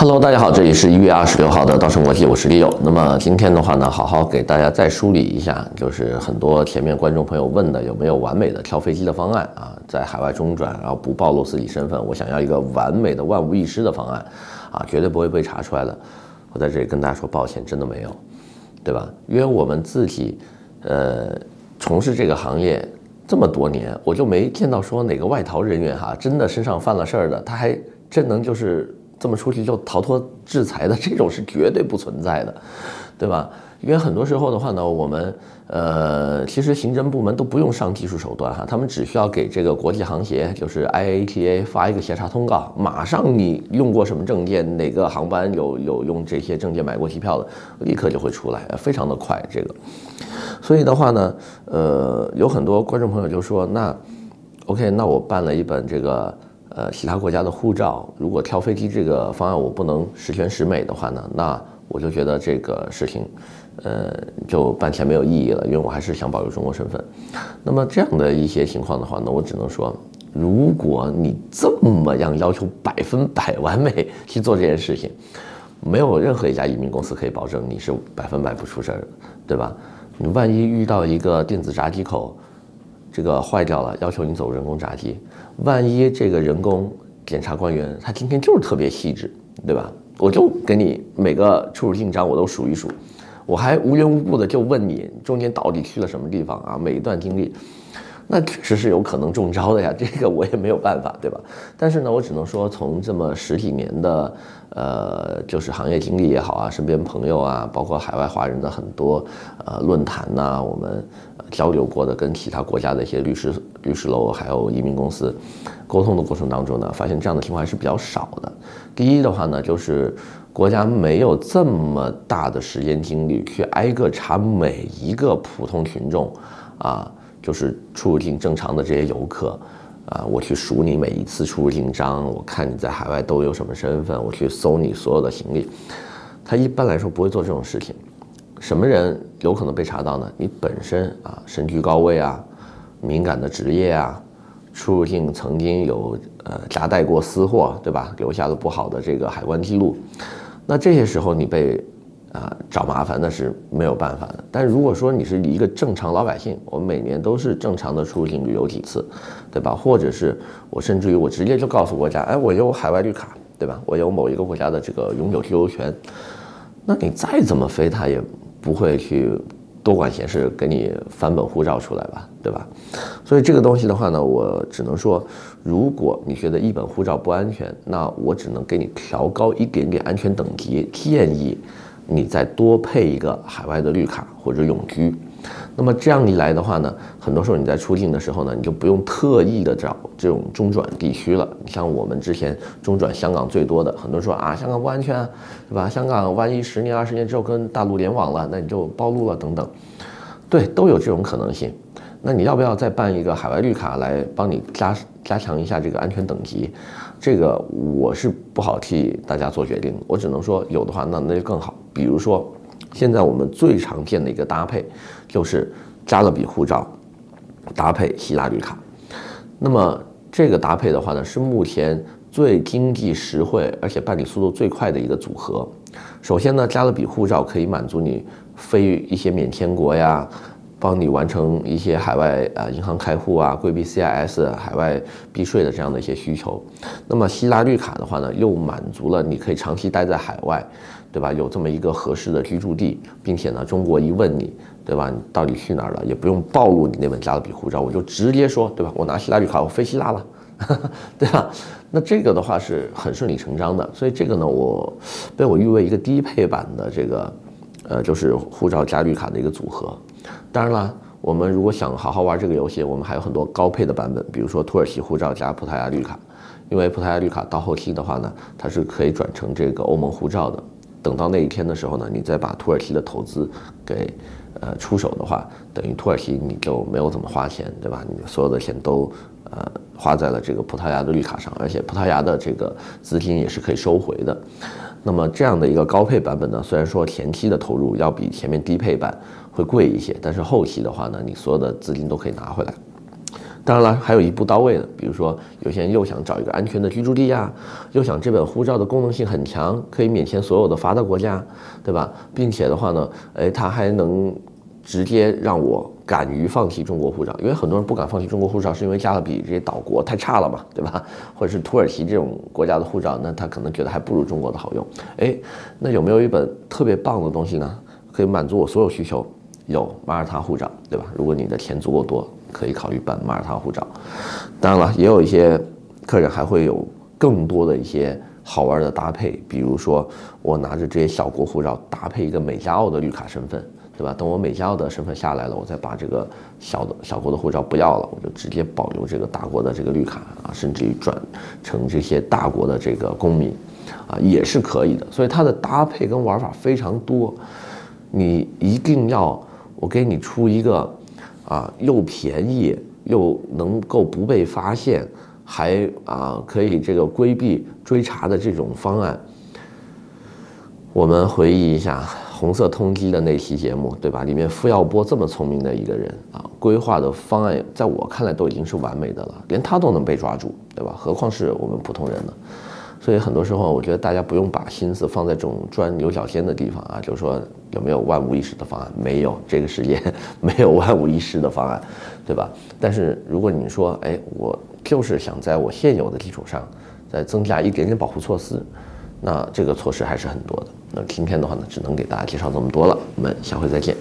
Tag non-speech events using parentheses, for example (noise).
Hello，大家好，这里是一月二十六号的稻盛国际，我是李友。那么今天的话呢，好好给大家再梳理一下，就是很多前面观众朋友问的有没有完美的跳飞机的方案啊，在海外中转，然后不暴露自己身份，我想要一个完美的万无一失的方案啊，绝对不会被查出来的。我在这里跟大家说抱歉，真的没有，对吧？因为我们自己呃从事这个行业这么多年，我就没见到说哪个外逃人员哈，真的身上犯了事儿的，他还真能就是。这么出去就逃脱制裁的 (laughs) 这种是绝对不存在的，对吧？因为很多时候的话呢，我们呃，其实刑侦部门都不用上技术手段哈，他们只需要给这个国际航协，就是 IATA 发一个协查通告，马上你用过什么证件，哪个航班有有用这些证件买过机票的，立刻就会出来，非常的快这个。所以的话呢，呃，有很多观众朋友就说，那 OK，那我办了一本这个。呃，其他国家的护照，如果跳飞机这个方案我不能十全十美的话呢，那我就觉得这个事情，呃，就办起来没有意义了，因为我还是想保留中国身份。那么这样的一些情况的话呢，我只能说，如果你这么样要求百分百完美去做这件事情，没有任何一家移民公司可以保证你是百分百不出事儿的，对吧？你万一遇到一个电子闸机口，这个坏掉了，要求你走人工闸机。万一这个人工检查官员他今天就是特别细致，对吧？我就给你每个出入境章我都数一数，我还无缘无故的就问你中间到底去了什么地方啊？每一段经历，那确实是有可能中招的呀，这个我也没有办法，对吧？但是呢，我只能说从这么十几年的呃，就是行业经历也好啊，身边朋友啊，包括海外华人的很多呃论坛呐，我们。交流过的跟其他国家的一些律师、律师楼还有移民公司沟通的过程当中呢，发现这样的情况还是比较少的。第一的话呢，就是国家没有这么大的时间精力去挨个查每一个普通群众，啊，就是出入境正常的这些游客，啊，我去数你每一次出入境章，我看你在海外都有什么身份，我去搜你所有的行李，他一般来说不会做这种事情。什么人有可能被查到呢？你本身啊，身居高位啊，敏感的职业啊，出入境曾经有呃夹带过私货，对吧？留下了不好的这个海关记录，那这些时候你被啊找麻烦那是没有办法的。但如果说你是一个正常老百姓，我每年都是正常的出入境旅游几次，对吧？或者是我甚至于我直接就告诉国家，哎，我有海外绿卡，对吧？我有某一个国家的这个永久居留权，那你再怎么飞，他也。不会去多管闲事给你翻本护照出来吧，对吧？所以这个东西的话呢，我只能说，如果你觉得一本护照不安全，那我只能给你调高一点点安全等级，建议你再多配一个海外的绿卡或者永居。那么这样一来的话呢，很多时候你在出境的时候呢，你就不用特意的找这种中转地区了。像我们之前中转香港最多的，很多人说啊，香港不安全啊，对吧？香港万一十年、二十年之后跟大陆联网了，那你就暴露了等等，对，都有这种可能性。那你要不要再办一个海外绿卡来帮你加加强一下这个安全等级？这个我是不好替大家做决定，我只能说有的话，那那就更好。比如说。现在我们最常见的一个搭配，就是加勒比护照搭配希腊绿卡。那么这个搭配的话呢，是目前最经济实惠而且办理速度最快的一个组合。首先呢，加勒比护照可以满足你飞一些免签国呀，帮你完成一些海外啊银行开户啊、规避 CIS、海外避税的这样的一些需求。那么希腊绿卡的话呢，又满足了你可以长期待在海外。对吧？有这么一个合适的居住地，并且呢，中国一问你，对吧？你到底去哪儿了？也不用暴露你那本加勒比护照，我就直接说，对吧？我拿希腊绿卡，我飞希腊了，(laughs) 对吧？那这个的话是很顺理成章的。所以这个呢，我被我誉为一个低配版的这个，呃，就是护照加绿卡的一个组合。当然了，我们如果想好好玩这个游戏，我们还有很多高配的版本，比如说土耳其护照加葡萄牙绿卡，因为葡萄牙绿卡到后期的话呢，它是可以转成这个欧盟护照的。等到那一天的时候呢，你再把土耳其的投资给呃出手的话，等于土耳其你就没有怎么花钱，对吧？你所有的钱都呃花在了这个葡萄牙的绿卡上，而且葡萄牙的这个资金也是可以收回的。那么这样的一个高配版本呢，虽然说前期的投入要比前面低配版会贵一些，但是后期的话呢，你所有的资金都可以拿回来。当然了，还有一步到位的，比如说有些人又想找一个安全的居住地呀，又想这本护照的功能性很强，可以免签所有的发达国家，对吧？并且的话呢，哎，它还能直接让我敢于放弃中国护照，因为很多人不敢放弃中国护照，是因为加勒比这些岛国太差了嘛，对吧？或者是土耳其这种国家的护照，那他可能觉得还不如中国的好用。哎，那有没有一本特别棒的东西呢？可以满足我所有需求？有马耳他护照，对吧？如果你的钱足够多。可以考虑办马耳他护照，当然了，也有一些客人还会有更多的一些好玩的搭配，比如说我拿着这些小国护照搭配一个美加澳的绿卡身份，对吧？等我美加澳的身份下来了，我再把这个小的小国的护照不要了，我就直接保留这个大国的这个绿卡啊，甚至于转成这些大国的这个公民，啊，也是可以的。所以它的搭配跟玩法非常多，你一定要我给你出一个。啊，又便宜又能够不被发现，还啊可以这个规避追查的这种方案。我们回忆一下红色通缉的那期节目，对吧？里面傅耀波这么聪明的一个人啊，规划的方案在我看来都已经是完美的了，连他都能被抓住，对吧？何况是我们普通人呢？所以很多时候，我觉得大家不用把心思放在这种钻牛角尖的地方啊，就是说有没有万无一失的方案？没有，这个世界没有万无一失的方案，对吧？但是如果你说，哎，我就是想在我现有的基础上再增加一点点保护措施，那这个措施还是很多的。那今天的话呢，只能给大家介绍这么多了，我们下回再见。